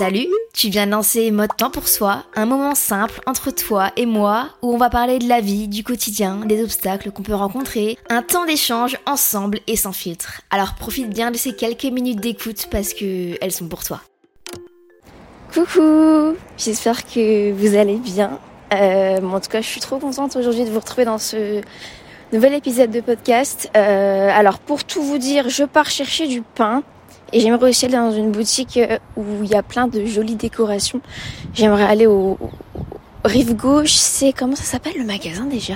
Salut, tu viens de lancer Mode Temps pour Soi, un moment simple entre toi et moi où on va parler de la vie, du quotidien, des obstacles qu'on peut rencontrer, un temps d'échange ensemble et sans filtre. Alors profite bien de ces quelques minutes d'écoute parce que elles sont pour toi. Coucou, j'espère que vous allez bien. Euh, en tout cas, je suis trop contente aujourd'hui de vous retrouver dans ce nouvel épisode de podcast. Euh, alors pour tout vous dire, je pars chercher du pain. Et j'aimerais aussi aller dans une boutique euh, où il y a plein de jolies décorations. J'aimerais aller au, rive gauche, c'est comment ça s'appelle le magasin déjà?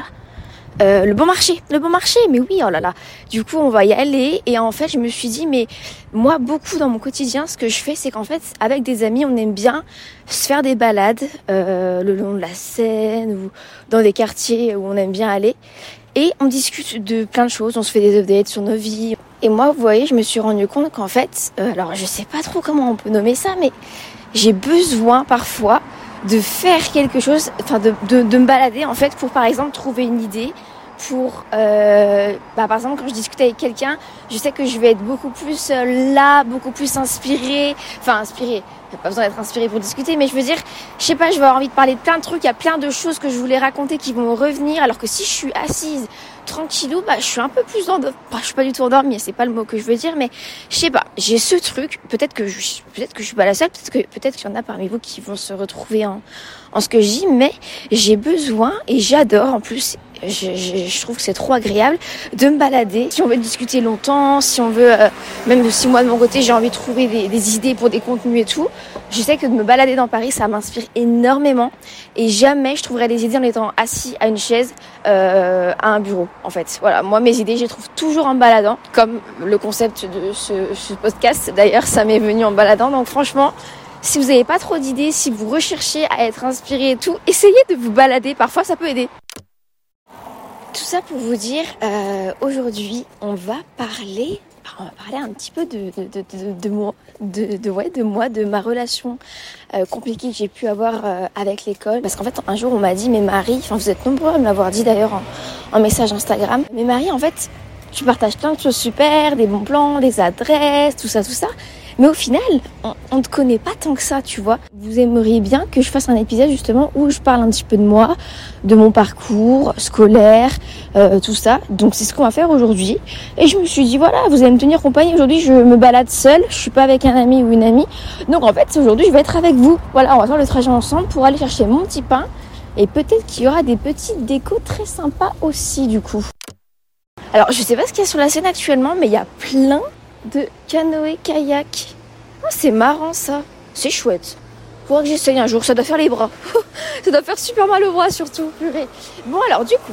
Euh, Le Bon Marché, le Bon Marché, mais oui, oh là là. Du coup, on va y aller et en fait, je me suis dit, mais moi, beaucoup dans mon quotidien, ce que je fais, c'est qu'en fait, avec des amis, on aime bien se faire des balades euh, le long de la Seine ou dans des quartiers où on aime bien aller. Et on discute de plein de choses, on se fait des updates sur nos vies. Et moi, vous voyez, je me suis rendu compte qu'en fait, euh, alors je sais pas trop comment on peut nommer ça, mais j'ai besoin parfois de faire quelque chose, enfin de, me balader en fait pour par exemple trouver une idée, pour euh, bah, par exemple quand je discute avec quelqu'un, je sais que je vais être beaucoup plus euh, là, beaucoup plus inspirée, enfin inspirée. Il a pas besoin d'être inspirée pour discuter, mais je veux dire, je sais pas, je vais avoir envie de parler de plein de trucs, il y a plein de choses que je voulais raconter qui vont revenir, alors que si je suis assise tranquillou, bah, je suis un peu plus endormie. Bah, je suis pas du tout endormie, c'est pas le mot que je veux dire, mais je sais pas, j'ai ce truc. Peut-être que je, peut-être que je suis pas la seule, peut-être que, peut-être qu'il y en a parmi vous qui vont se retrouver en, en ce que je dis, mais j'ai besoin et j'adore en plus. Je, je, je trouve que c'est trop agréable de me balader. Si on veut discuter longtemps, si on veut, euh, même si moi de mon côté j'ai envie de trouver des, des idées pour des contenus et tout, je sais que de me balader dans Paris, ça m'inspire énormément. Et jamais je trouverais des idées en étant assis à une chaise euh, à un bureau. En fait, voilà, moi mes idées, je les trouve toujours en baladant, comme le concept de ce, ce podcast. D'ailleurs, ça m'est venu en baladant. Donc franchement, si vous n'avez pas trop d'idées, si vous recherchez à être inspiré et tout, essayez de vous balader. Parfois, ça peut aider. Tout ça pour vous dire, euh, aujourd'hui, on va parler, un petit peu de, moi, de, de, ouais, de moi, de ma relation euh, compliquée que j'ai pu avoir euh, avec l'école. Parce qu'en fait, un jour, on m'a dit, mais Marie, enfin, vous êtes nombreux à me l'avoir dit d'ailleurs en, en message Instagram, mais Marie, en fait, tu partages plein de choses super, des bons plans, des adresses, tout ça, tout ça. Mais au final, on, on te connaît pas tant que ça, tu vois. Vous aimeriez bien que je fasse un épisode justement où je parle un petit peu de moi, de mon parcours scolaire, euh, tout ça. Donc c'est ce qu'on va faire aujourd'hui. Et je me suis dit voilà, vous allez me tenir compagnie. Aujourd'hui, je me balade seule. Je suis pas avec un ami ou une amie. Donc en fait, aujourd'hui, je vais être avec vous. Voilà, on va faire le trajet ensemble pour aller chercher mon petit pain. Et peut-être qu'il y aura des petites décos très sympas aussi du coup. Alors je sais pas ce qu'il y a sur la scène actuellement, mais il y a plein de canoë kayak. Oh, c'est marrant ça. C'est chouette. Faudra que j'essaye un jour, ça doit faire les bras. ça doit faire super mal aux bras surtout. Bon alors du coup,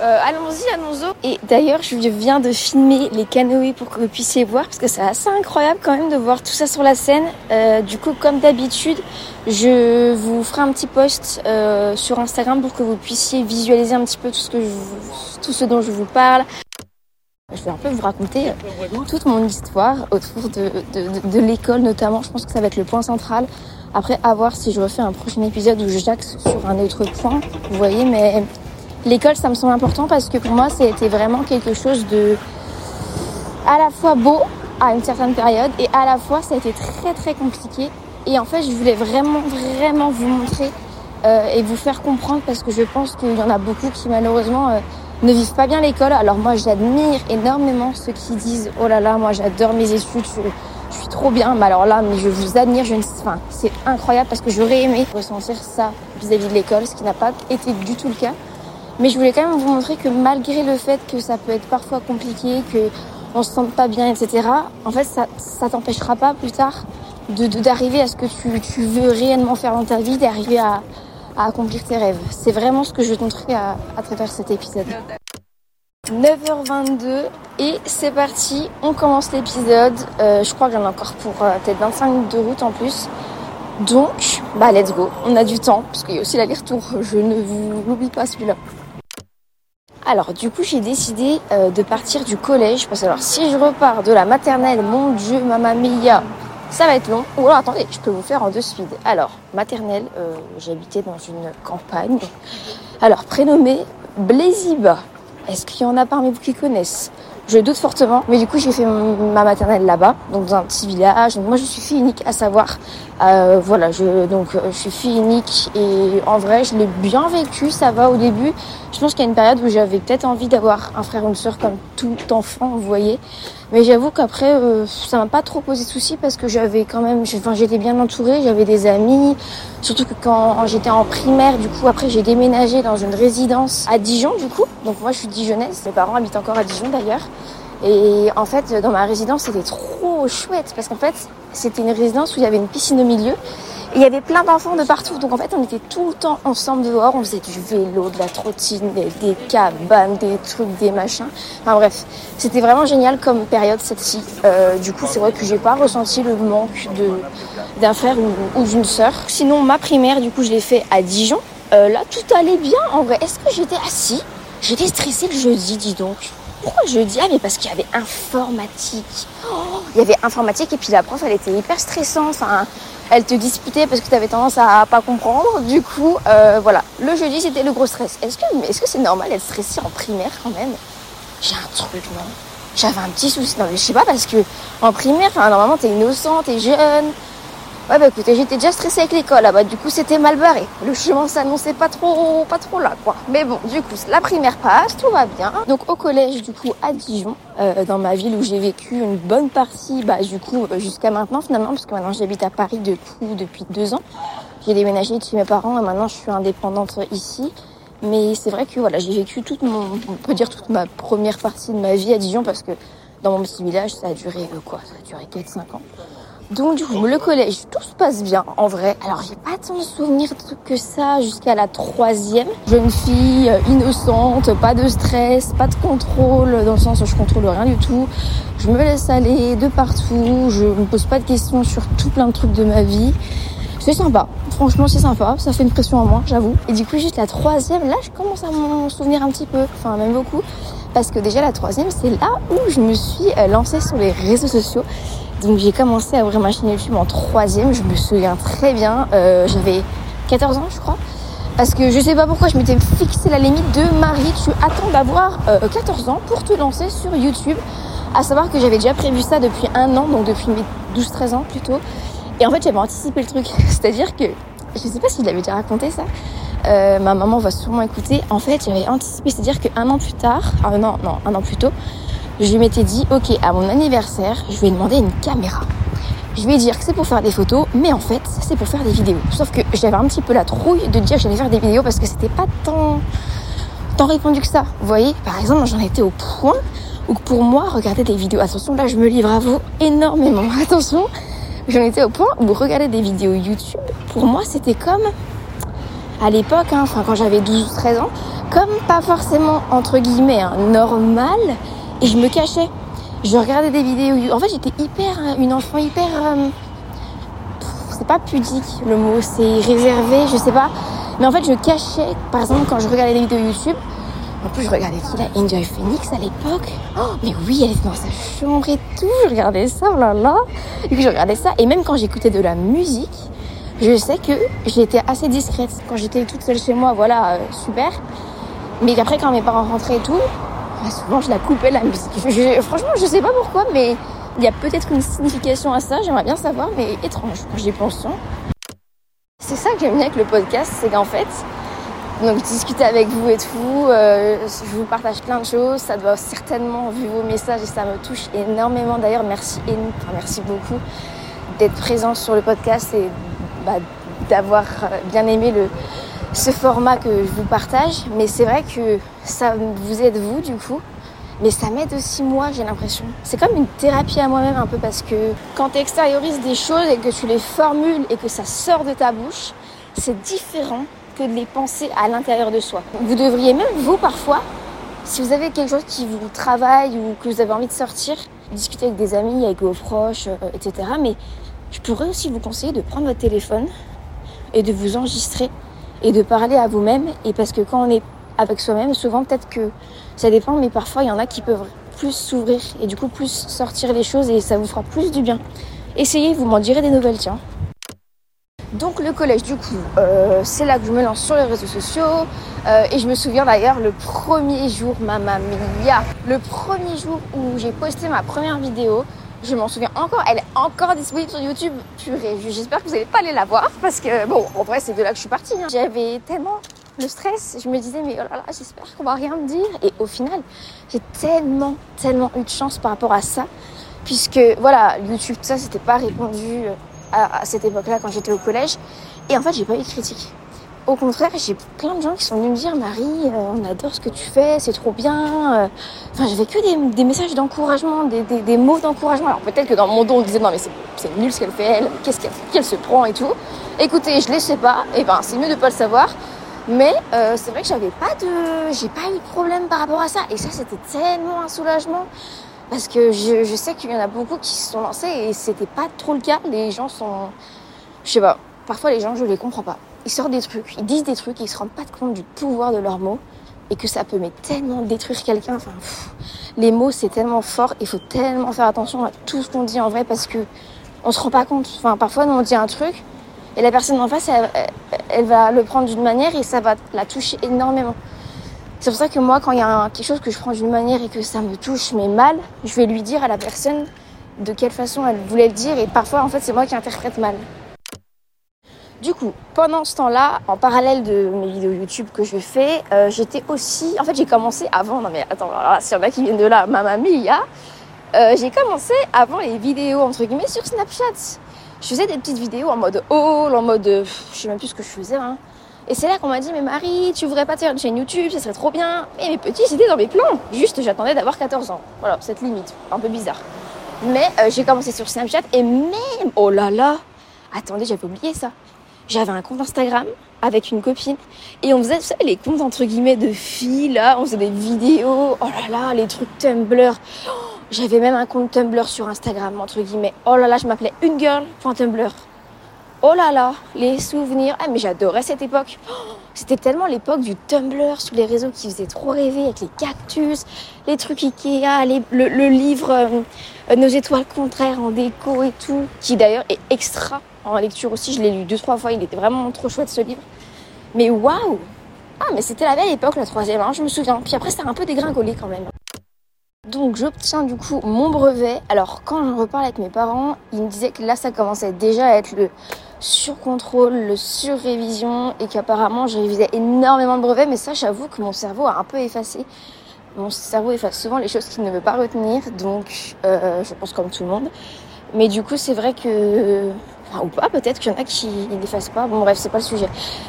euh, allons-y, allons-y. Et d'ailleurs, je viens de filmer les canoës pour que vous puissiez voir, parce que c'est assez incroyable quand même de voir tout ça sur la scène. Euh, du coup, comme d'habitude, je vous ferai un petit post euh, sur Instagram pour que vous puissiez visualiser un petit peu tout ce dont je vous parle. Je vais un peu vous raconter toute mon histoire autour de- de l'école notamment. Je pense que ça va être le point central. Après, à voir si je refais un prochain épisode où j'axe sur un autre point. Vous voyez, mais l'école, ça me semble important parce que pour moi, c'était vraiment quelque chose de à la fois beau à une certaine période et à la fois, ça a été très très compliqué. Et en fait, je voulais vraiment, vraiment vous montrer euh, et vous faire comprendre parce que je pense qu'il y en a beaucoup qui malheureusement euh, ne vivent pas bien l'école. Alors moi j'admire énormément ceux qui disent oh là là moi j'adore mes études, je, suis trop bien. Mais alors là mais je vous admire, je ne enfin, c'est incroyable parce que j'aurais aimé ressentir ça vis-à-vis de l'école, ce qui n'a pas été du tout le cas. Mais je voulais quand même vous montrer que malgré le fait que ça peut être parfois compliqué, que on se sente pas bien, etc. En fait ça ça t'empêchera pas plus tard de d'arriver à ce que tu veux réellement faire dans ta vie, d'arriver à, à accomplir tes rêves. C'est vraiment ce que je vais te à, travers cet épisode. 9h22 et c'est parti, on commence l'épisode. Euh, je crois que j'en ai encore pour euh, peut-être 25 minutes de route en plus. Donc, bah let's go, on a du temps, parce qu'il y a aussi l'aller-retour, je ne vous l'oublie pas celui-là. Alors du coup j'ai décidé euh, de partir du collège, parce que alors si je repars de la maternelle, mon dieu, mamma mia, ça va être long. Ou alors attendez, je peux vous faire en deux suites. Alors, maternelle, euh, j'habitais dans une campagne. Alors, prénommé Blaisiba. Est-ce qu'il y en a parmi vous qui connaissent? Je doute fortement, mais du coup j'ai fait ma maternelle là-bas, donc dans un petit village. Donc moi je suis fille unique, à savoir, euh, voilà, je donc je suis fille unique et en vrai je l'ai bien vécu, ça va au début. Je pense qu'il y a une période où j'avais peut-être envie d'avoir un frère ou une sœur comme tout enfant, vous voyez. Mais j'avoue qu'après, euh, ça m'a pas trop posé de soucis parce que j'avais quand même, enfin, j'étais bien entourée, j'avais des amis. Surtout que quand j'étais en primaire, du coup, après, j'ai déménagé dans une résidence à Dijon, du coup. Donc moi, je suis dijonnaise. Mes parents habitent encore à Dijon, d'ailleurs. Et en fait, dans ma résidence, c'était trop chouette parce qu'en fait, c'était une résidence où il y avait une piscine au milieu il y avait plein d'enfants de partout. Donc en fait, on était tout le temps ensemble dehors. On faisait du vélo, de la trottine, des, cabanes, des trucs, des machins. Enfin bref, c'était vraiment génial comme période celle-ci. Euh, du coup, c'est vrai que j'ai pas ressenti le manque de d'un frère ou, ou d'une sœur. Sinon, ma primaire, du coup, je l'ai fait à Dijon. Euh, là, tout allait bien en vrai. Est-ce que j'étais assis? J'étais stressée le jeudi, dis donc. Pourquoi jeudi Ah, mais parce qu'il y avait informatique. Il y avait informatique et puis la prof, elle était hyper stressante. Elle te disputait parce que tu avais tendance à pas comprendre. Du coup, euh, voilà. Le jeudi, c'était le gros stress. Est-ce que c'est normal d'être stressé en primaire quand même? J'ai un truc, non? J'avais un petit souci. Non, mais je sais pas parce que en primaire, normalement, t'es innocent, t'es jeune. Ouais, bah écoutez, j'étais déjà stressée avec l'école là-bas, du coup c'était mal barré. Le chemin s'annonçait pas trop, pas trop là, quoi. Mais bon, du coup, la primaire passe, tout va bien. Donc au collège, du coup, à Dijon, euh, dans ma ville où j'ai vécu une bonne partie, bah du coup, jusqu'à maintenant finalement, parce que maintenant j'habite à Paris du coup depuis deux ans. J'ai déménagé de chez mes parents et maintenant je suis indépendante ici. Mais c'est vrai que voilà, j'ai vécu toute mon, on peut dire toute ma première partie de ma vie à Dijon parce que dans mon petit village, ça a duré euh, quoi Ça a duré 4-5 ans. Donc du coup, le collège, tout se passe bien en vrai. Alors j'ai pas tant de souvenirs que ça jusqu'à la troisième. Jeune fille, euh, innocente, pas de stress, pas de contrôle, dans le sens où je contrôle rien du tout. Je me laisse aller de partout, je me pose pas de questions sur tout plein de trucs de ma vie. C'est sympa, franchement c'est sympa, ça fait une pression en moi, j'avoue. Et du coup juste la troisième, là je commence à m'en souvenir un petit peu, enfin même beaucoup. Parce que déjà la troisième, c'est là où je me suis euh, lancée sur les réseaux sociaux. Donc j'ai commencé à ouvrir ma chaîne YouTube en troisième, je me souviens très bien. Euh, J'avais 14 ans je crois. Parce que je sais pas pourquoi je m'étais fixé la limite de Marie, tu attends d'avoir euh, 14 ans pour te lancer sur YouTube. À savoir que j'avais déjà prévu ça depuis un an, donc depuis mes 12-13 ans plutôt. Et en fait j'avais anticipé le truc. C'est-à-dire que, je sais pas s'il avait déjà raconté ça, euh, ma maman va sûrement écouter. En fait j'avais anticipé, c'est-à-dire qu'un an plus tard, ah non, non, un an plus tôt, je m'étais dit, ok, à mon anniversaire, je vais demander une caméra. Je vais dire que c'est pour faire des photos, mais en fait, c'est pour faire des vidéos. Sauf que j'avais un petit peu la trouille de dire que j'allais faire des vidéos parce que c'était pas tant, tant répandu que ça. Vous voyez, par exemple, j'en étais au point où pour moi, regarder des vidéos, attention, là, je me livre à vous énormément. Attention, j'en étais au point où regarder des vidéos YouTube, pour moi, c'était comme à l'époque, hein, enfin, quand j'avais 12-13 ans, comme pas forcément, entre guillemets, hein, normal, et je me cachais. Je regardais des vidéos. En fait, j'étais hyper, une enfant hyper. Euh, c'est pas pudique le mot, c'est réservé, je sais pas. Mais en fait, je cachais, par exemple, quand je regardais des vidéos YouTube. En plus, je regardais qui là? Enjoy Phoenix à l'époque. Oh, mais oui, elle était dans sa chambre et tout. Je regardais ça, oh là là. Et puis, je regardais ça. Et même quand j'écoutais de la musique, je sais que j'étais assez discrète. Quand j'étais toute seule chez moi, voilà, euh, super. Mais après, quand mes parents rentraient et tout, souvent je la coupais la musique. Franchement, je sais pas pourquoi, mais il y a peut-être une signification à ça. J'aimerais bien savoir, mais étrange j'y pense. c'est ça que j'aime bien avec le podcast, c'est qu'en fait, donc discuter avec vous et tout, euh, je vous partage plein de choses, ça doit certainement vu vos messages et ça me touche énormément. D'ailleurs, merci, enfin, merci beaucoup d'être présent sur le podcast et bah, d'avoir bien aimé le, ce format que je vous partage. Mais c'est vrai que ça vous aide vous du coup. Mais ça m'aide aussi moi, j'ai l'impression. C'est comme une thérapie à moi-même un peu parce que quand tu extériorises des choses et que tu les formules et que ça sort de ta bouche, c'est différent que de les penser à l'intérieur de soi. Vous devriez même, vous parfois, si vous avez quelque chose qui vous travaille ou que vous avez envie de sortir, discuter avec des amis, avec vos proches, euh, etc. Mais je pourrais aussi vous conseiller de prendre votre téléphone et de vous enregistrer et de parler à vous-même. Et parce que quand on est avec soi-même, souvent peut-être que ça dépend, mais parfois il y en a qui peuvent plus s'ouvrir et du coup plus sortir les choses et ça vous fera plus du bien. Essayez, vous m'en direz des nouvelles, tiens. Donc le collège, du coup, euh, c'est là que je me lance sur les réseaux sociaux. Euh, et je me souviens d'ailleurs le premier jour, mamma mia, le premier jour où j'ai posté ma première vidéo, je m'en souviens encore, elle est encore disponible sur YouTube. Purée, j'espère que vous n'allez pas aller la voir parce que, bon, en vrai, c'est de là que je suis partie. Hein. J'avais tellement le stress, je me disais, mais oh là là, j'espère qu'on va rien me dire. Et au final, j'ai tellement, tellement eu de chance par rapport à ça, puisque, voilà, YouTube, ça, c'était pas répondu à, cette époque-là quand j'étais au collège. Et en fait, j'ai pas eu de critique. Au contraire, j'ai plein de gens qui sont venus me dire Marie, euh, on adore ce que tu fais, c'est trop bien. Euh. Enfin, j'avais que des, messages d'encouragement, des, mots d'encouragement. Alors peut-être que dans mon dos, on disait non, mais c'est nul ce qu'elle fait, elle, qu'est-ce qu'elle se prend et tout. Écoutez, je ne sais pas, et ben c'est mieux de pas le savoir. Mais euh, c'est vrai que j'avais pas de, j'ai pas eu de problème par rapport à ça. Et ça, c'était tellement un soulagement. Parce que je, je sais qu'il y en a beaucoup qui se sont lancés et c'était pas trop le cas. Les gens sont. Je sais pas. Parfois, les gens, je les comprends pas. Ils sortent des trucs, ils disent des trucs, ils se rendent pas compte du pouvoir de leurs mots et que ça peut tellement détruire quelqu'un. Enfin, les mots, c'est tellement fort. Il faut tellement faire attention à tout ce qu'on dit en vrai parce que on se rend pas compte. Parfois, nous, on dit un truc et la personne en face, elle va le prendre d'une manière et ça va la toucher énormément. C'est pour ça que moi, quand il y a quelque chose que je prends d'une manière et que ça me touche, mais mal, je vais lui dire à la personne de quelle façon elle voulait le dire. Et parfois, en fait, c'est moi qui interprète mal. Du coup, pendant ce temps-là, en parallèle de mes vidéos YouTube que je fais, euh, j'étais aussi. En fait, j'ai commencé avant. Non, mais attends, s'il y en a qui viennent de là, ma mamie, euh, j'ai commencé avant les vidéos, entre guillemets, sur Snapchat. Je faisais des petites vidéos en mode haul, en mode. Je sais même plus ce que je faisais. Hein. Et c'est là qu'on m'a dit, mais Marie, tu voudrais pas faire une chaîne YouTube, ça serait trop bien. Et mes petits, c'était dans mes plans. Juste, j'attendais d'avoir 14 ans. Voilà, cette limite. Un peu bizarre. Mais euh, j'ai commencé sur Snapchat et même, oh là là, attendez, j'avais oublié ça. J'avais un compte Instagram avec une copine et on faisait les comptes entre guillemets de filles là, on faisait des vidéos, oh là là, les trucs Tumblr. j'avais même un compte Tumblr sur Instagram entre guillemets. Oh là là, je m'appelais une girl.tumblr. Oh là là, les souvenirs. Ah mais j'adorais cette époque. C'était tellement l'époque du Tumblr sur les réseaux qui faisait trop rêver avec les cactus, les trucs Ikea, le, livre euh, Nos étoiles contraires en déco et tout, qui d'ailleurs est extra en lecture aussi. Je l'ai lu deux trois fois. Il était vraiment trop chouette ce livre. Mais waouh Ah mais c'était la belle époque la troisième. Hein, je me souviens. Puis après c'était un peu dégringolé quand même. Donc j'obtiens du coup mon brevet. Alors quand je reparle avec mes parents, ils me disaient que là ça commençait déjà à être le sur-contrôle, le sur-révision et qu'apparemment je révisais énormément de brevets, mais ça j'avoue que mon cerveau a un peu effacé. Mon cerveau efface souvent les choses qu'il ne veut pas retenir, donc euh, je pense comme tout le monde. Mais du coup c'est vrai que... Ou pas, peut-être qu'il y en a qui n'effacent pas. Bon bref, c'est pas le sujet.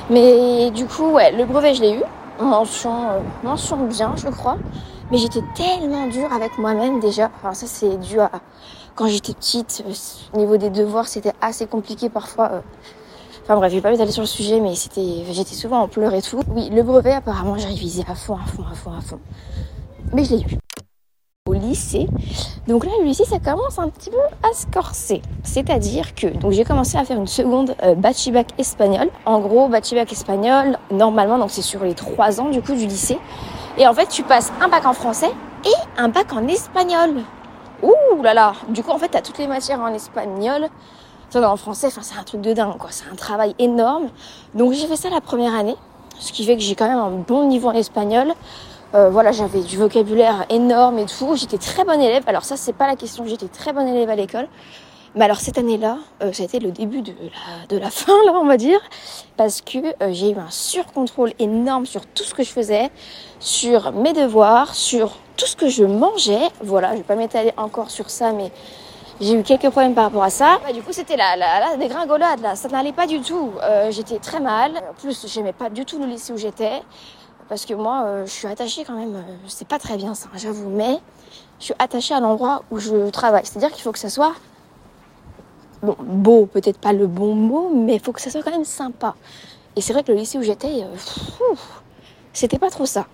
Mais du coup, ouais, le brevet je l'ai eu. Mention, euh, mention bien, je crois. Mais j'étais tellement dure avec moi-même déjà. Enfin, ça c'est dû à quand j'étais petite, euh, au niveau des devoirs, c'était assez compliqué parfois. Euh. Enfin bref, je vais pas m'étaler sur le sujet, mais c'était, j'étais souvent en pleurs et tout. Oui, le brevet, apparemment, j'ai révisé à fond, à fond, à fond, à fond. Mais je l'ai eu. Lycée. Donc là, le lycée, ça commence un petit peu à se corser. C'est-à-dire que, donc j'ai commencé à faire une seconde euh, bachibac espagnol. En gros, bachibac espagnol, normalement, donc c'est sur les trois ans du coup du lycée. Et en fait, tu passes un bac en français et un bac en espagnol. Ouh là là Du coup, en fait, t'as toutes les matières en espagnol. En français, enfin, c'est un truc de dingue, quoi. C'est un travail énorme. Donc, j'ai fait ça la première année. Ce qui fait que j'ai quand même un bon niveau en espagnol. Euh, voilà, j'avais du vocabulaire énorme et tout. J'étais très bonne élève. Alors ça, c'est pas la question. J'étais très bonne élève à l'école. Mais alors cette année-là, euh, ça a été le début de la, fin, là, on va dire, parce que euh, j'ai eu un surcontrôle énorme sur tout ce que je faisais, sur mes devoirs, sur tout ce que je mangeais. Voilà, je vais pas m'étaler encore sur ça, mais j'ai eu quelques problèmes par rapport à ça. Bah, du coup, c'était la, la, la dégringolade. Ça n'allait pas du tout. J'étais très mal. En plus, j'aimais pas du tout le lycée où j'étais. Parce que moi, euh, je suis attachée quand même. euh, c'est pas très bien ça, j'avoue. Mais je suis attachée à l'endroit où je travaille. C'est-à-dire qu'il faut que ça soit bon, beau, peut-être pas le bon mot, mais il faut que ça soit quand même sympa. Et c'est vrai que le lycée où j'étais, euh, c'était pas trop ça.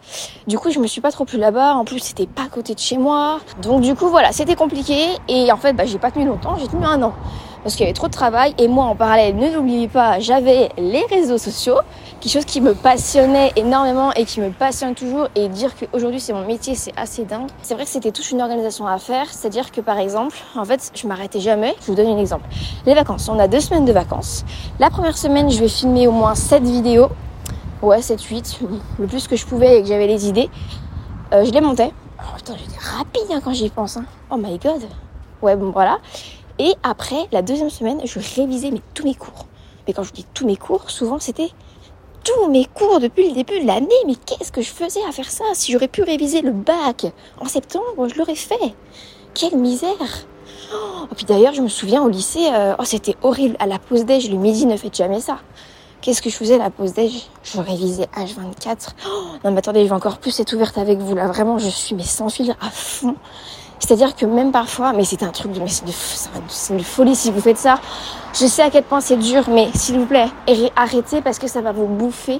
Du coup, je me suis pas trop plu là-bas. En plus, c'était pas à côté de chez moi. Donc, du coup, voilà, c'était compliqué. Et en fait, bah, j'ai pas tenu longtemps. J'ai tenu un an. Parce qu'il y avait trop de travail. Et moi, en parallèle, ne l'oubliez pas, j'avais les réseaux sociaux. Quelque chose qui me passionnait énormément et qui me passionne toujours. Et dire qu'aujourd'hui, c'est mon métier, c'est assez dingue. C'est vrai que c'était toute une organisation à faire. C'est-à-dire que, par exemple, en fait, je m'arrêtais jamais. Je vous donne un exemple. Les vacances. On a deux semaines de vacances. La première semaine, je vais filmer au moins 7 vidéos. Ouais, 7, 8, le plus que je pouvais et que j'avais les idées. Euh, je les montais. Oh putain, j'étais rapide hein, quand j'y pense. hein. Oh my god. Ouais, bon voilà. Et après, la deuxième semaine, je révisais tous mes cours. Mais quand je dis tous mes cours, souvent c'était tous mes cours depuis le début de l'année. Mais qu'est-ce que je faisais à faire ça Si j'aurais pu réviser le bac en septembre, je l'aurais fait. Quelle misère Oh, puis d'ailleurs, je me souviens au lycée, euh, oh, c'était horrible. À la pause déj, le midi, ne faites jamais ça. Qu'est-ce que je faisais à la pause déj? Je révisais H24. Oh, non mais attendez, je vais encore plus être ouverte avec vous là. Vraiment, je suis mais sans filtre à fond. C'est-à-dire que même parfois, mais c'est un truc de, mais c'est de, c'est un- c'est une folie si vous faites ça. Je sais à quel point c'est dur, mais s'il vous plaît, arrê- arrêtez parce que ça va vous bouffer.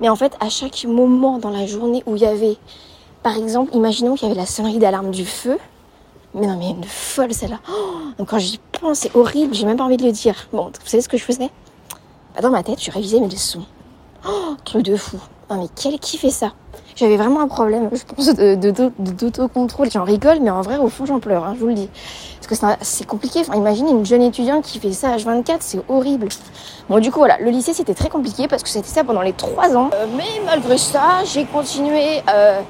Mais en fait, à chaque moment dans la journée où il y avait, par exemple, imaginons qu'il y avait la sonnerie d'alarme du feu. Mais non, mais une folle celle-là. Oh, quand j'y pense, c'est horrible. J'ai même pas envie de le dire. Bon, vous savez ce que je faisais? Bah, Dans ma tête, je révisais mes leçons. Oh, truc de fou. Non, mais quel qui fait ça? J'avais vraiment un problème, je pense, de, d'autocontrôle. J'en rigole, mais en vrai, au fond, j'en pleure, hein, je vous le dis. Parce que c'est compliqué. Enfin, imaginez une jeune étudiante qui fait ça H24, c'est horrible. Bon, du coup, voilà, le lycée, c'était très compliqué parce que c'était ça pendant les trois ans. Euh, mais malgré ça, j'ai continué euh,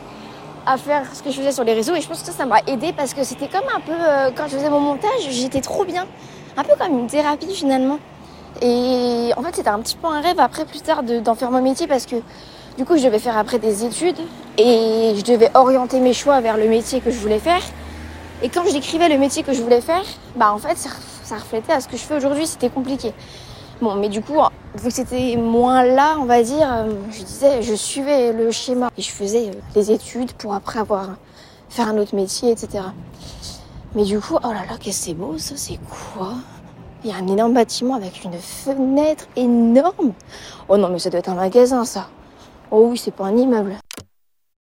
à faire ce que je faisais sur les réseaux et je pense que ça, ça m'a aidé parce que c'était comme un peu, euh, quand je faisais mon montage, j'étais trop bien. Un peu comme une thérapie finalement. Et en fait, c'était un petit peu un rêve après, plus tard, de- d'en faire mon métier parce que du coup, je devais faire après des études et je devais orienter mes choix vers le métier que je voulais faire. Et quand je décrivais le métier que je voulais faire, bah en fait, ça, reflétait à ce que je fais aujourd'hui, c'était compliqué. Bon, mais du coup, vu que c'était moins là, on va dire, euh, je disais, je suivais le schéma et je faisais euh, les études pour après avoir faire un autre métier, etc. Mais du coup, oh là là, qu'est-ce que c'est beau, ça, c'est quoi? Il y a un énorme bâtiment avec une fenêtre énorme. Oh non, mais ça doit être un magasin, ça. Oh oui, c'est pas un immeuble.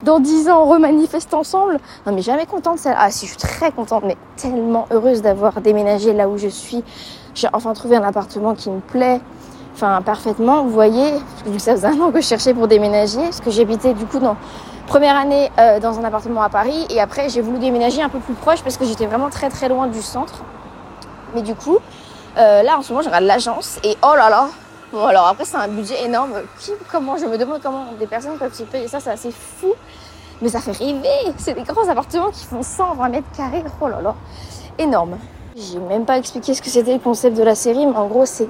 Dans dix ans, on remanifeste ensemble. Non, mais jamais contente, celle Ah, si, je suis très contente, mais tellement heureuse d'avoir déménagé là où je suis. J'ai enfin trouvé un appartement qui me plaît, enfin, parfaitement. Vous voyez, ça faisait un an que je cherchais pour déménager, parce que j'habitais du coup dans première année euh, dans un appartement à Paris, et après j'ai voulu déménager un peu plus proche parce que j'étais vraiment très très loin du centre. Mais du coup, euh, là en ce moment, je regarde l'agence, et oh là là, Bon, alors après, c'est un budget énorme. Qui, comment, je me demande comment des personnes peuvent se payer ça, c'est assez fou. Mais ça fait rêver. C'est des grands appartements qui font 120 mètres carrés. Oh là là, énorme. J'ai même pas expliqué ce que c'était le concept de la série, mais en gros, c'est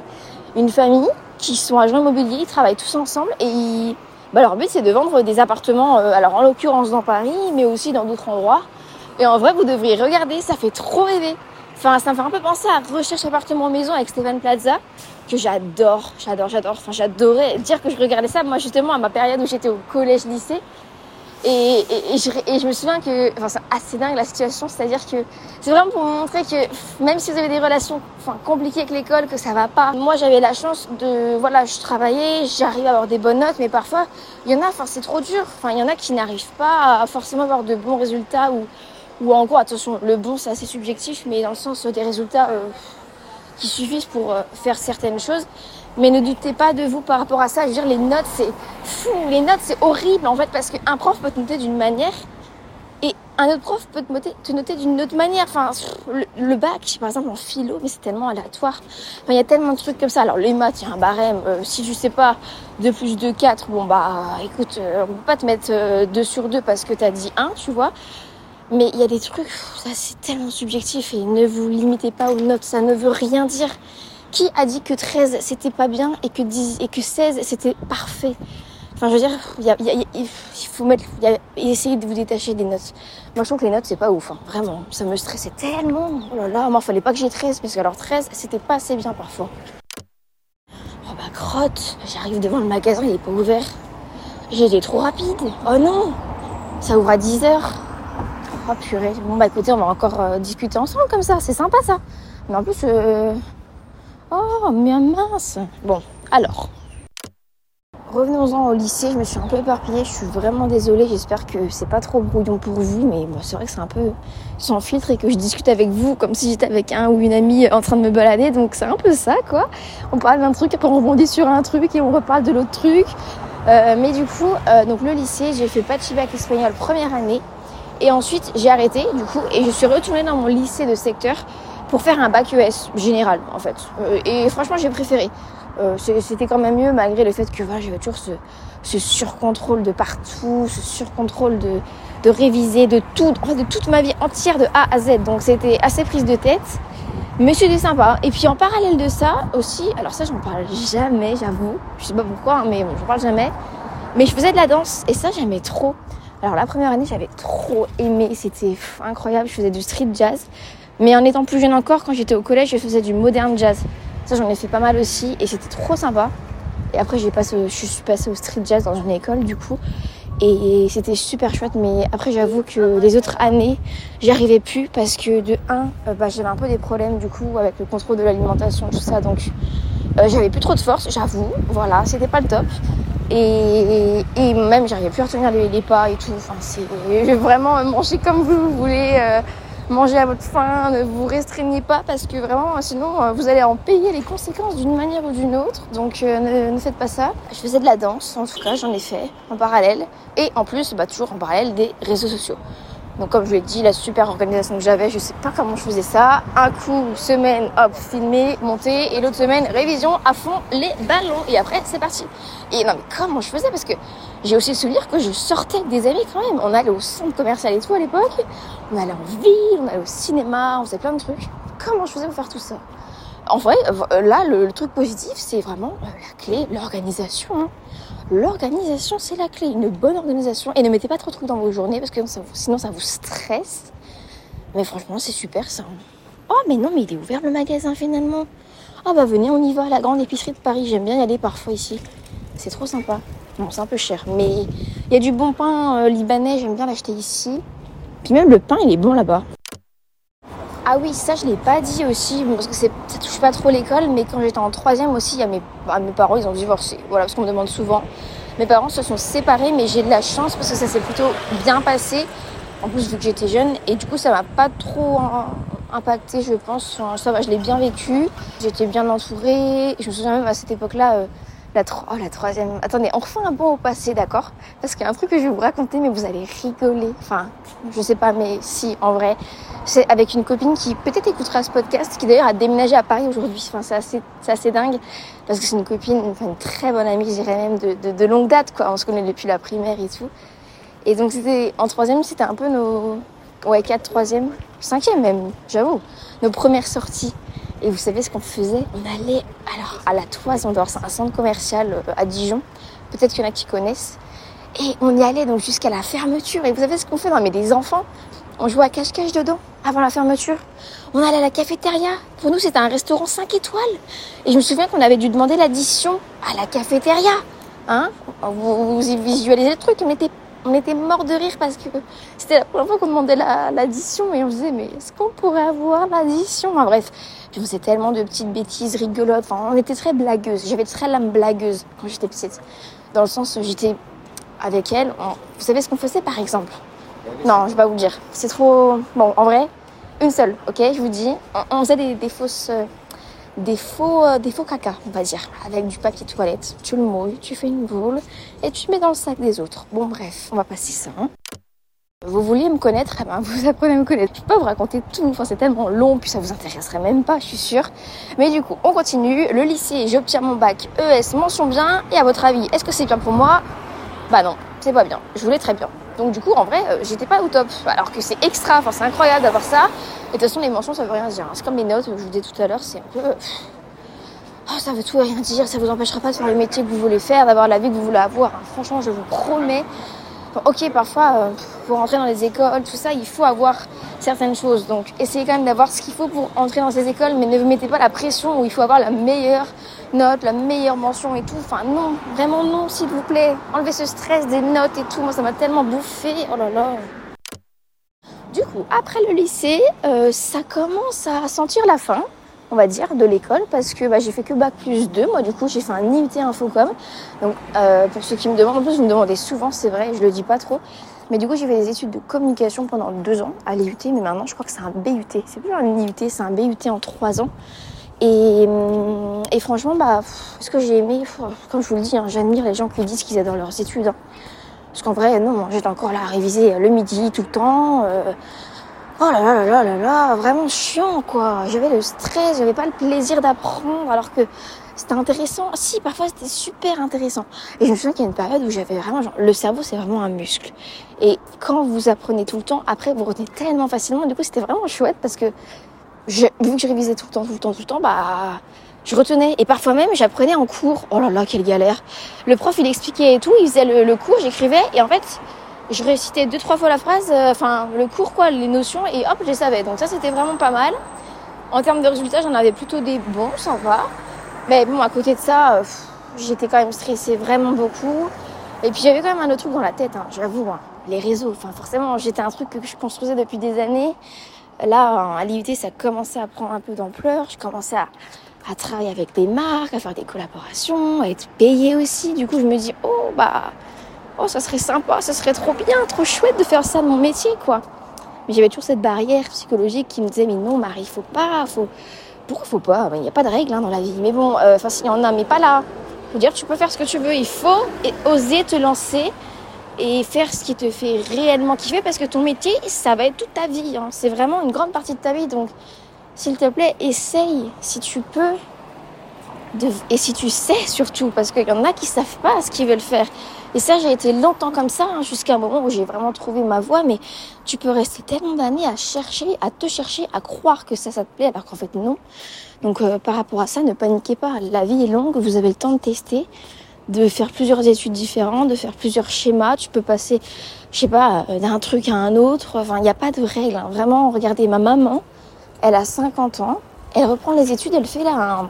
une famille qui sont agents immobiliers, ils travaillent tous ensemble et ils- bah, leur but c'est de vendre des appartements, euh, alors en l'occurrence dans Paris, mais aussi dans d'autres endroits. Et en vrai, vous devriez regarder, ça fait trop rêver. Enfin, ça me fait un peu penser à Recherche appartement maison avec Stéphane Plaza, que j'adore, j'adore, j'adore. Enfin, j'adorais dire que je regardais ça, moi, justement, à ma période où j'étais au collège-lycée. Et, et, et je, et je me souviens que, enfin, c'est assez dingue la situation, c'est-à-dire que c'est vraiment pour vous montrer que même si vous avez des relations enfin, compliquées avec l'école, que ça va pas. Moi, j'avais la chance de, voilà, je travaillais, j'arrivais à avoir des bonnes notes, mais parfois, il y en a, enfin, c'est trop dur. Enfin, il y en a qui n'arrivent pas à forcément avoir de bons résultats ou, ou en gros, attention, le bon, c'est assez subjectif, mais dans le sens des résultats euh, qui suffisent pour euh, faire certaines choses. Mais ne doutez pas de vous par rapport à ça. Je veux dire, les notes, c'est fou. Les notes, c'est horrible en fait, parce qu'un prof peut te noter d'une manière et un autre prof peut te noter, te noter d'une autre manière. Enfin, le, le bac, par exemple, en philo, mais c'est tellement aléatoire. Enfin, il y a tellement de trucs comme ça. Alors, les maths, il y a un barème. Euh, si tu sais pas 2 plus 2, 4, bon, bah, écoute, euh, on peut pas te mettre euh, 2 sur 2 parce que t'as dit 1, tu vois. Mais il y a des trucs, ça c'est tellement subjectif et ne vous limitez pas aux notes, ça ne veut rien dire. Qui a dit que 13 c'était pas bien et que, 10, et que 16 c'était parfait? Enfin, je veux dire, il, faut mettre, essayer de vous détacher des notes. Moi, je trouve que les notes, c'est pas ouf, hein. vraiment. Ça me stressait tellement. Oh là là, moi, fallait pas que j'ai 13, parce que alors 13, c'était pas assez bien parfois. Oh bah, crotte, j'arrive devant le magasin, il est pas ouvert. J'étais trop rapide. Oh non, ça ouvre à 10h. Oh purée. Bon, bah écoutez, on va encore euh, discuter ensemble comme ça, c'est sympa ça. Mais en plus, euh... oh, mais mince. Bon, alors. Revenons-en au lycée, je me suis un peu éparpillée, je suis vraiment désolée, j'espère que c'est pas trop brouillon pour vous, mais bon, c'est vrai que c'est un peu sans filtre et que je discute avec vous comme si j'étais avec un ou une amie en train de me balader, donc c'est un peu ça quoi. On parle d'un truc, après on rebondit sur un truc et on reparle de l'autre truc. Euh, mais du coup, donc le lycée, j'ai fait pas de espagnol première année, et ensuite j'ai arrêté du coup, et je suis retournée dans mon lycée de secteur pour faire un bac ES général en fait. Euh, et franchement j'ai préféré. Euh, c'était quand même mieux malgré le fait que voilà, j'avais toujours ce, ce, surcontrôle de partout, ce surcontrôle de, de réviser de tout, en de toute ma vie entière de A à Z. Donc c'était assez prise de tête. Mais c'était sympa. Et puis en parallèle de ça aussi, alors ça j'en parle jamais, j'avoue. Je sais pas pourquoi, hein, mais bon, j'en parle jamais. Mais je faisais de la danse et ça j'aimais trop. Alors la première année j'avais trop aimé, c'était incroyable. Je faisais du street jazz. Mais en étant plus jeune encore, quand j'étais au collège, je faisais du modern jazz. Ça, j'en ai fait pas mal aussi et c'était trop sympa. Et après, j'ai passé, je suis passée au street jazz dans une école du coup. Et c'était super chouette, mais après j'avoue que les autres années, j'y arrivais plus parce que de 1, euh, bah, j'avais un peu des problèmes du coup avec le contrôle de l'alimentation, tout ça, donc euh, j'avais plus trop de force, j'avoue, voilà, c'était pas le top. Et, et même j'arrivais plus à retenir les, pas et tout, enfin c'est vraiment manger comme vous, voulez. Euh, mangez à votre faim, ne vous restreignez pas parce que vraiment sinon euh, vous allez en payer les conséquences d'une manière ou d'une autre. Donc euh, ne, faites pas ça. Je faisais de la danse, en tout cas j'en ai fait en parallèle et en plus bah, toujours en parallèle des réseaux sociaux. Donc comme je l'ai dit, la super organisation que j'avais, je sais pas comment je faisais ça. Un coup, semaine, hop, filmer, monter, et l'autre semaine, révision à fond les ballons. Et après, c'est parti. Et non mais comment je faisais? Parce que j'ai aussi souvenir que je sortais avec des amis quand même. On allait au centre commercial et tout à l'époque. On allait en ville, on allait au cinéma, on faisait plein de trucs. Comment je faisais pour faire tout ça? En vrai, là, le, truc positif, c'est vraiment euh, la clé, l'organisation. Hein. L'organisation, c'est la clé. Une bonne organisation. Et ne mettez pas trop de trucs dans vos journées parce que sinon ça vous stresse. Mais franchement, c'est super ça. Oh, mais non, mais il est ouvert le magasin finalement. Ah bah venez, on y va à la grande épicerie de Paris. J'aime bien y aller parfois ici. C'est trop sympa. Bon, c'est un peu cher, mais il y a du bon pain euh, libanais. J'aime bien l'acheter ici. Puis même le pain, il est bon là-bas. Ah oui, ça je l'ai pas dit aussi, parce que ça touche pas trop l'école, mais quand j'étais en troisième aussi, a mes, bah, mes parents, ils ont divorcé. Voilà, parce qu'on me demande souvent. Mes parents se sont séparés, mais j'ai de la chance parce que ça s'est plutôt bien passé. En plus, vu que j'étais jeune, et du coup, ça m'a pas trop impacté, je pense. ça va, je l'ai bien vécu. J'étais bien entourée. Je me souviens même à cette époque-là, euh, la, oh, la troisième. Attendez, on refait un bon au passé, d'accord? Parce qu'il y a un truc que je vais vous raconter, mais vous allez rigoler. Enfin, je sais pas, mais si, en vrai. C'est avec une copine qui peut-être écoutera ce podcast, qui d'ailleurs a déménagé à Paris aujourd'hui. Enfin, c'est assez, assez dingue. Parce que c'est une copine, une très bonne amie, je dirais même, de longue date, quoi. On se connaît depuis la primaire et tout. Et donc, c'était, en troisième, c'était un peu nos, ouais, quatre, troisième, cinquième même, j'avoue. Nos premières sorties. Et vous savez ce qu'on faisait? On allait alors à la Toison d'Or, c'est un centre commercial euh, à Dijon. Peut-être qu'il y en a qui connaissent. Et on y allait donc jusqu'à la fermeture. Et vous savez ce qu'on fait? Non mais des enfants, on jouait à cache-cache dedans avant la fermeture. On allait à la cafétéria. Pour nous, c'était un restaurant 5 étoiles. Et je me souviens qu'on avait dû demander l'addition à la cafétéria. Hein? Vous, vous visualisez le truc. On était on était mort de rire parce que c'était la première fois qu'on demandait l'addition et on se disait mais est-ce qu'on pourrait avoir l'addition? Enfin, Bref, je faisais tellement de petites bêtises rigolotes. Enfin, on était très blagueuses. J'avais très l'âme blagueuse quand j'étais petite. Dans le sens où j'étais avec elle. Vous savez ce qu'on faisait par exemple? Non, je vais pas vous le dire. C'est trop... Bon, en vrai, une seule, ok? Je vous dis. On, faisait des, fausses... Des faux, euh, des faux caca, on va dire, avec du papier toilette. Tu le mouilles, tu fais une boule et tu mets dans le sac des autres. Bon, bref, on va passer ça. Hein. Vous vouliez me connaître, eh ben vous apprenez à me connaître. Je peux pas vous raconter tout, enfin c'est tellement long, puis ça vous intéresserait même pas, je suis sûre. Mais du coup, on continue. Le lycée, j'obtiens mon bac ES, mention bien. Et à votre avis, est-ce que c'est bien pour moi? Bah non, c'est pas bien. Je voulais très bien. Donc du coup, en vrai, euh, j'étais pas au top. Alors que c'est extra, enfin c'est incroyable d'avoir ça. Et de toute façon, les mentions, ça veut rien dire. C'est comme les notes, je vous disais tout à l'heure, c'est un peu... Oh, ça veut tout rien dire, ça vous empêchera pas de faire le métier que vous voulez faire, d'avoir la vie que vous voulez avoir. Franchement, je vous promets. ok, parfois, euh, pour entrer dans les écoles, tout ça, il faut avoir certaines choses. Donc, essayez quand même d'avoir ce qu'il faut pour entrer dans ces écoles, mais ne vous mettez pas la pression où il faut avoir la meilleure note, la meilleure mention et tout. Enfin, non, vraiment non, s'il vous plaît. Enlevez ce stress des notes et tout. Moi, ça m'a tellement bouffé. Oh là là. Du coup, après le lycée, euh, ça commence à sentir la fin on va dire, de l'école parce que bah, j'ai fait que bac plus 2. Moi, du coup, j'ai fait un IUT Infocom. Donc, euh, pour ceux qui me demandent, en plus, vous me demandez souvent, c'est vrai, je le dis pas trop. Mais du coup, j'ai fait des études de communication pendant deux ans à l'IUT, mais maintenant, je crois que c'est un BUT. C'est plus un IUT, c'est un BUT en trois ans. Et, hum, et franchement, bah, ce que j'ai aimé, comme je vous le dis, hein, j'admire les gens qui disent qu'ils adorent leurs études. Hein. Parce qu'en vrai, non, j'étais encore là à réviser le midi tout le temps. Euh, Oh là là là là là vraiment chiant quoi. J'avais le stress, j'avais pas le plaisir d'apprendre alors que c'était intéressant. Si, parfois c'était super intéressant. Et je me souviens qu'il y a une période où j'avais vraiment genre, le cerveau c'est vraiment un muscle. Et quand vous apprenez tout le temps, après vous retenez tellement facilement. Du coup c'était vraiment chouette parce que vu que je révisais tout le temps, tout le temps, tout le temps, bah je retenais. Et parfois même j'apprenais en cours. Oh là là, quelle galère. Le prof il expliquait et tout, il faisait le, le cours, j'écrivais et en fait je récitais deux trois fois la phrase, euh, enfin le cours quoi, les notions et hop, je les savais. Donc ça c'était vraiment pas mal. En termes de résultats, j'en avais plutôt des bons, ça va. Mais bon, à côté de ça, euh, j'étais quand même stressée vraiment beaucoup. Et puis j'avais quand même un autre truc dans la tête, hein, j'avoue, hein, les réseaux. Enfin forcément, j'étais un truc que je construisais depuis des années. Là, à l'IUT, ça commençait à prendre un peu d'ampleur. Je commençais à, travailler avec des marques, à faire des collaborations, à être payée aussi. Du coup, je me dis, oh bah oh ça serait sympa, ça serait trop bien, trop chouette de faire ça de mon métier quoi. Mais j'avais toujours cette barrière psychologique qui me disait mais non Marie, faut pas, faut pourquoi faut pas Il n'y a pas de règles hein, dans la vie. Mais bon, euh, enfin s'il y en a, mais pas là. Faut dire tu peux faire ce que tu veux, il faut oser te lancer et faire ce qui te fait réellement kiffer parce que ton métier ça va être toute ta vie. Hein. C'est vraiment une grande partie de ta vie donc s'il te plaît essaye si tu peux et si tu sais surtout, parce qu'il y en a qui savent pas ce qu'ils veulent faire. Et ça, j'ai été longtemps comme ça, hein, jusqu'à un moment où j'ai vraiment trouvé ma voie. Mais tu peux rester tellement d'années à chercher, à te chercher, à croire que ça, ça te plaît, alors qu'en fait non. Donc euh, par rapport à ça, ne paniquez pas. La vie est longue, vous avez le temps de tester, de faire plusieurs études différentes, de faire plusieurs schémas. Tu peux passer, je sais pas, euh, d'un truc à un autre. Enfin, il n'y a pas de règles. Hein. Vraiment, regardez, ma maman, elle a 50 ans. Elle reprend les études, elle fait là un,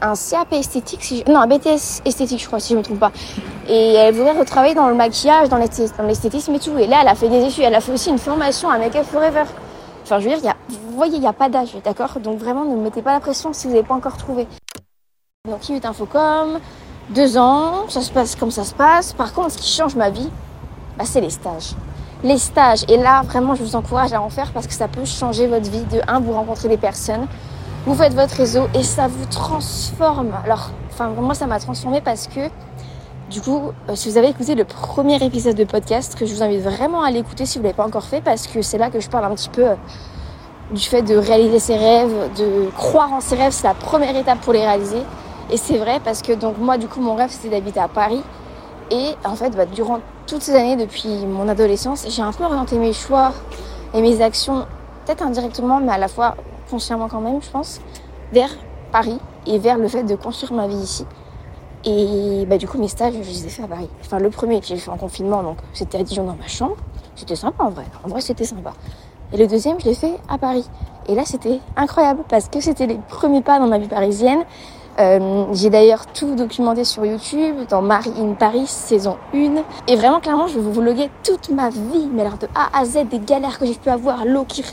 un CAP esthétique, non un BTS esthétique je crois si je me trompe pas. Et elle voudrait retravailler dans le maquillage, dans l'esthétisme et tout. Et là elle a fait des études, elle a fait aussi une formation à Make Up Forever. Enfin je veux dire, y a, vous voyez, il n'y a pas d'âge, d'accord? Donc vraiment ne mettez pas la pression si vous n'avez pas encore trouvé. Donc il est Infocom, deux ans, ça se passe comme ça se passe. Par contre ce qui change ma vie, bah, c'est les stages. Les stages, et là vraiment je vous encourage à en faire parce que ça peut changer votre vie. De un, vous rencontrez des personnes vous faites votre réseau et ça vous transforme. Alors, enfin, moi, ça m'a transformé parce que, du coup, euh, si vous avez écouté le premier épisode de podcast, que je vous invite vraiment à l'écouter si vous l'avez pas encore fait, parce que c'est là que je parle un petit peu euh, du fait de réaliser ses rêves, de croire en ses rêves, c'est la première étape pour les réaliser. Et c'est vrai parce que, donc, moi, du coup, mon rêve, c'était d'habiter à Paris. Et en fait, bah, durant toutes ces années, depuis mon adolescence, j'ai un peu orienté mes choix et mes actions, peut-être indirectement, mais à la fois consciemment quand même, je pense, vers Paris et vers le fait de construire ma vie ici. Et bah, du coup, mes stages, je les ai fait à Paris. Enfin, le premier, j'ai fait en confinement, donc c'était à Dijon dans ma chambre. C'était sympa en vrai. En vrai, c'était sympa. Et le deuxième, je l'ai fait à Paris. Et là, c'était incroyable parce que c'était les premiers pas dans ma vie parisienne. Euh, j'ai d'ailleurs tout documenté sur YouTube, dans Marie in Paris, saison 1. Et vraiment, clairement, je vais vous vloguer toute ma vie, mais alors de A à Z, des galères que j'ai pu avoir, l'eau qui,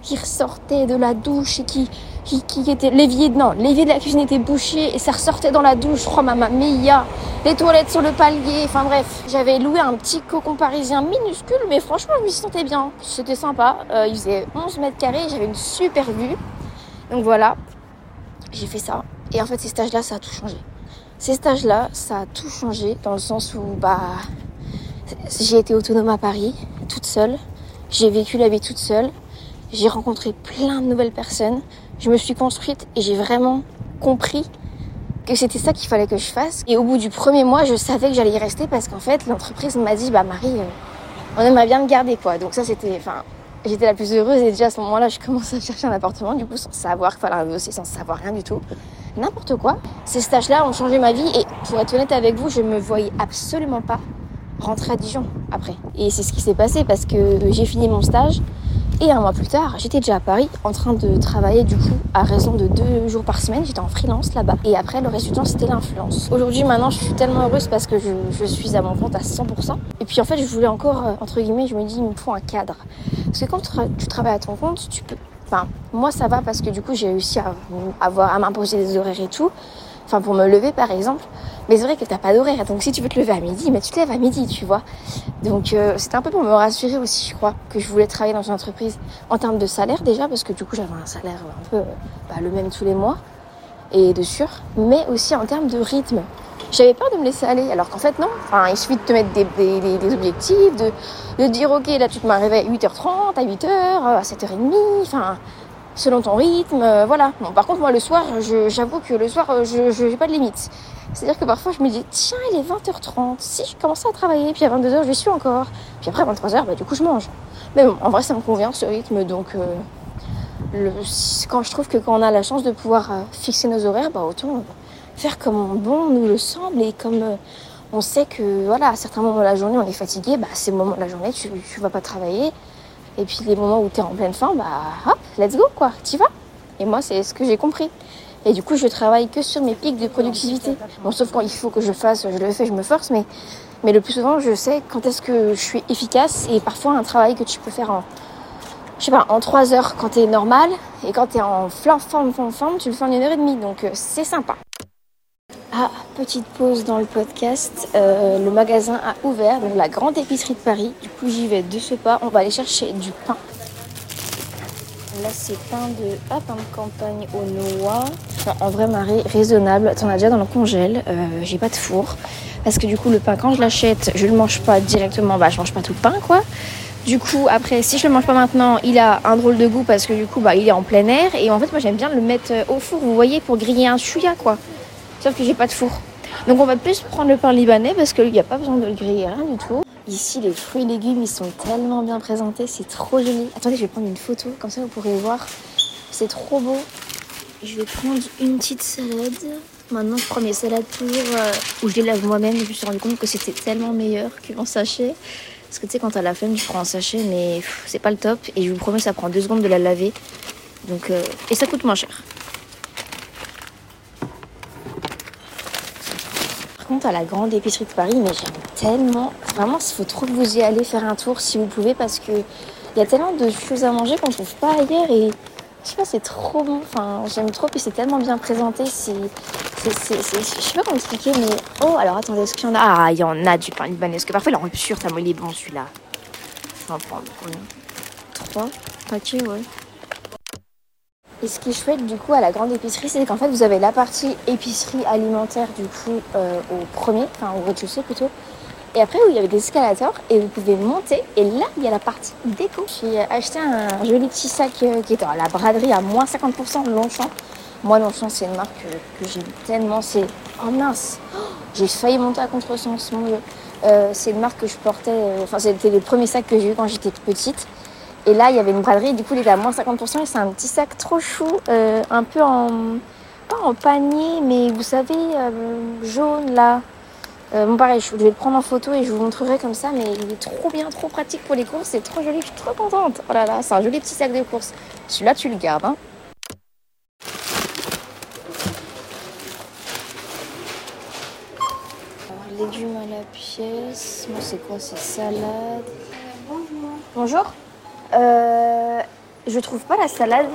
qui ressortait de la douche et qui, qui, qui était, l'évier, non, l'évier de la cuisine était bouché et ça ressortait dans la douche, je crois, maman, mia. Les toilettes sur le palier, enfin bref. J'avais loué un petit cocon parisien minuscule, mais franchement, je m'y sentais bien. C'était sympa. Euh, il faisait 11 mètres carrés, j'avais une super vue. Donc voilà, j'ai fait ça. Et en fait, ces stages-là, ça a tout changé. Ces stages-là, ça a tout changé dans le sens où, bah, j'ai été autonome à Paris, toute seule. J'ai vécu la vie toute seule. J'ai rencontré plein de nouvelles personnes. Je me suis construite et j'ai vraiment compris que c'était ça qu'il fallait que je fasse. Et au bout du premier mois, je savais que j'allais y rester parce qu'en fait, l'entreprise m'a dit, bah Marie, euh, on aimerait bien me garder quoi. Donc ça c'était, enfin, j'étais la plus heureuse et déjà à ce moment-là, je commençais à chercher un appartement du coup sans savoir qu'il fallait dossier, sans savoir rien du tout, n'importe quoi. Ces stages-là ont changé ma vie et pour être honnête avec vous, je me voyais absolument pas rentrer à Dijon après. Et c'est ce qui s'est passé parce que j'ai fini mon stage et un mois plus tard, j'étais déjà à Paris en train de travailler du coup à raison de deux jours par semaine. J'étais en freelance là-bas. Et après, le temps, c'était l'influence. Aujourd'hui, maintenant, je suis tellement heureuse parce que je, suis à mon compte à 100%. Et puis en fait, je voulais encore, euh, entre guillemets, je me dis, il me faut un cadre. Parce que quand tu travailles à ton compte, tu peux... Moi, ça va parce que du coup, j'ai réussi à, avoir, à m'imposer des horaires et tout. Enfin, pour me lever, par exemple. Mais c'est vrai que t'as pas d'horaire. Donc, si tu veux te lever à midi, mais tu te lèves à midi, tu vois. Donc, euh, c'était un peu pour me rassurer aussi, je crois, que je voulais travailler dans une entreprise en termes de salaire déjà, parce que du coup, j'avais un salaire un peu bah, le même tous les mois et de sûr, mais aussi en termes de rythme. J'avais peur de me laisser aller, alors qu'en fait, non. Enfin, il suffit de te mettre des, objectifs, de, de dire, ok, là, tu te réveillé à 8h30, à 8h, à 7h30, enfin, selon ton rythme, euh, voilà. Bon, par contre, moi, le soir, j'avoue que le soir, euh, je n'ai pas de limite. C'est-à-dire que parfois, je me dis, tiens, il est 20h30, si je commence à travailler, puis à 22h, je suis encore. Puis après, à 23h, bah, du coup, je mange. Mais bon, en vrai, ça me convient, ce rythme, donc... Euh, quand je trouve que quand on a la chance de pouvoir fixer nos horaires, bah, autant faire comme bon nous le semble et comme on sait que voilà à certains moments de la journée on est fatigué, bah, ces moments de la journée tu ne vas pas travailler, et puis les moments où tu es en pleine forme, bah hop, let's go quoi, t'y vas. Et moi, c'est ce que j'ai compris. Et du coup, je travaille que sur mes pics de productivité. Bon, sauf quand il faut que je fasse, je le fais, je me force, mais, mais le plus souvent, je sais quand est-ce que je suis efficace. Et parfois, un travail que tu peux faire en, je sais pas, en 3 heures quand t'es normal, et quand t'es en forme, forme, forme, tu le fais en une heure et demie. Donc, euh, c'est sympa. Ah, petite pause dans le podcast. Euh, le magasin a ouvert, donc la grande épicerie de Paris. Du coup, j'y vais de ce pas. On va aller chercher du pain. Là, c'est pain de, pain de campagne au noix. en vrai, marée raisonnable. T'en as déjà dans le congèle. Euh, j'ai pas de four. Parce que du coup, le pain, quand je l'achète, je le mange pas directement. Bah, je mange pas tout le pain, quoi. Du coup, après, si je le mange pas maintenant, il a un drôle de goût parce que du coup, bah, il est en plein air. Et en fait, moi, j'aime bien le mettre au four, vous voyez, pour griller un chouïa, quoi. Sauf que j'ai pas de four. Donc on va plus prendre le pain libanais parce qu'il n'y a pas besoin de le griller, rien du tout. Ici, les fruits et légumes, ils sont tellement bien présentés, c'est trop joli. Attendez, je vais prendre une photo, comme ça vous pourrez voir. C'est trop beau. Je vais prendre une petite salade. Maintenant, je prends mes salades pour euh, où je les lave moi-même. Je me suis rendu compte que c'était tellement meilleur qu'en sachet. Parce que tu sais, quand t'as la flemme, tu prends en sachet, mais c'est pas le top. Et je vous promets, ça prend deux secondes de la laver. Donc, euh, et ça coûte moins cher. À la grande épicerie de Paris, mais j'aime tellement. Vraiment, il faut trop que vous y allez faire un tour si vous pouvez parce que il y a tellement de choses à manger qu'on trouve pas ailleurs et je sais pas, c'est trop bon. Enfin, j'aime trop puis c'est tellement bien présenté. C'est, je sais pas comment expliquer, mais oh, alors attendez, est-ce qu'il y en a? Ah, il y en a du pain libanais. Parce que parfois la rupture, ça il est bon celui-là. Je vais en Trois ouais. Et ce qui est chouette du coup à la grande épicerie, c'est qu'en fait vous avez la partie épicerie alimentaire du coup euh, au premier, enfin au rez-de-chaussée plutôt. Et après il y avait des escalators et vous pouvez monter. Et là il y a la partie déco. J'ai acheté un joli petit sac euh, qui est à la braderie à moins 50% Longchamp. Moi Longchamp c'est une marque que, j'aime tellement. C'est oh mince, j'ai failli monter à contresens mon dieu. Euh, c'est une marque que je portais, enfin c'était les premiers sacs que j'ai eu quand j'étais petite. Et là, il y avait une braderie, du coup, il était à moins 50%. Et c'est un petit sac trop chou, euh, un peu en. pas en panier, mais vous savez, euh, jaune là. Euh, bon, pareil, je vais le prendre en photo et je vous montrerai comme ça. Mais il est trop bien, trop pratique pour les courses. C'est trop joli, je suis trop contente. Oh là là, c'est un joli petit sac de courses. Celui-là, tu le gardes. Hein. Alors, légumes à la pièce. Moi, c'est quoi C'est salade? Bonjour. Bonjour. Euh, je trouve pas la salade.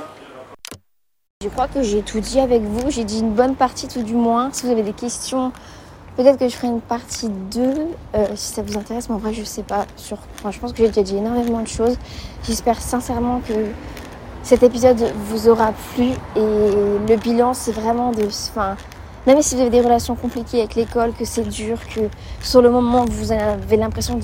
Je crois que j'ai tout dit avec vous. J'ai dit une bonne partie tout du moins. Si vous avez des questions, peut-être que je ferai une partie 2 euh, si ça vous intéresse. Mais en vrai, je sais pas. Sur... je pense que j'ai déjà dit énormément de choses. J'espère sincèrement que cet épisode vous aura plu. Et le bilan, c'est vraiment de. Enfin, même si vous avez des relations compliquées avec l'école, que c'est dur, que sur le moment vous avez l'impression de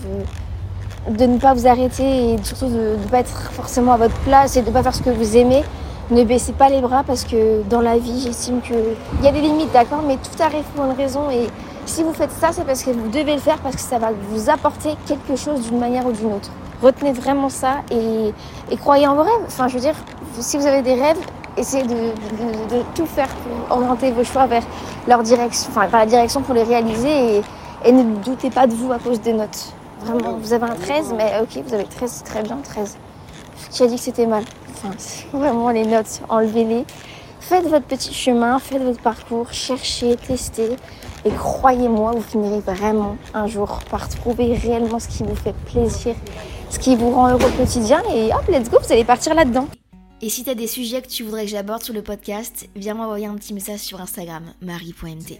de ne pas vous arrêter et surtout de ne pas être forcément à votre place et de ne pas faire ce que vous aimez. Ne baissez pas les bras parce que dans la vie, j'estime qu'il y a des limites, d'accord, mais tout arrive pour une raison et Si vous faites ça, c'est parce que vous devez le faire parce que ça va vous apporter quelque chose d'une manière ou d'une autre. Retenez vraiment ça et, croyez en vos rêves. Enfin, je veux dire, si vous avez des rêves, essayez de, tout faire pour orienter vos choix vers leur direction, enfin, par la direction pour les réaliser et ne doutez pas de vous à cause des notes. Vraiment, vous avez un 13, mais ok, vous avez 13, très bien, 13. Qui a dit que c'était mal? Enfin, vraiment, les notes, enlevez-les. Faites votre petit chemin, faites votre parcours, cherchez, testez. Et croyez-moi, vous finirez vraiment un jour par trouver réellement ce qui vous fait plaisir, ce qui vous rend heureux au quotidien. Et hop, let's go, vous allez partir là-dedans. Et si tu as des sujets que tu voudrais que j'aborde sur le podcast, viens m'envoyer un petit message sur Instagram, marie.mt.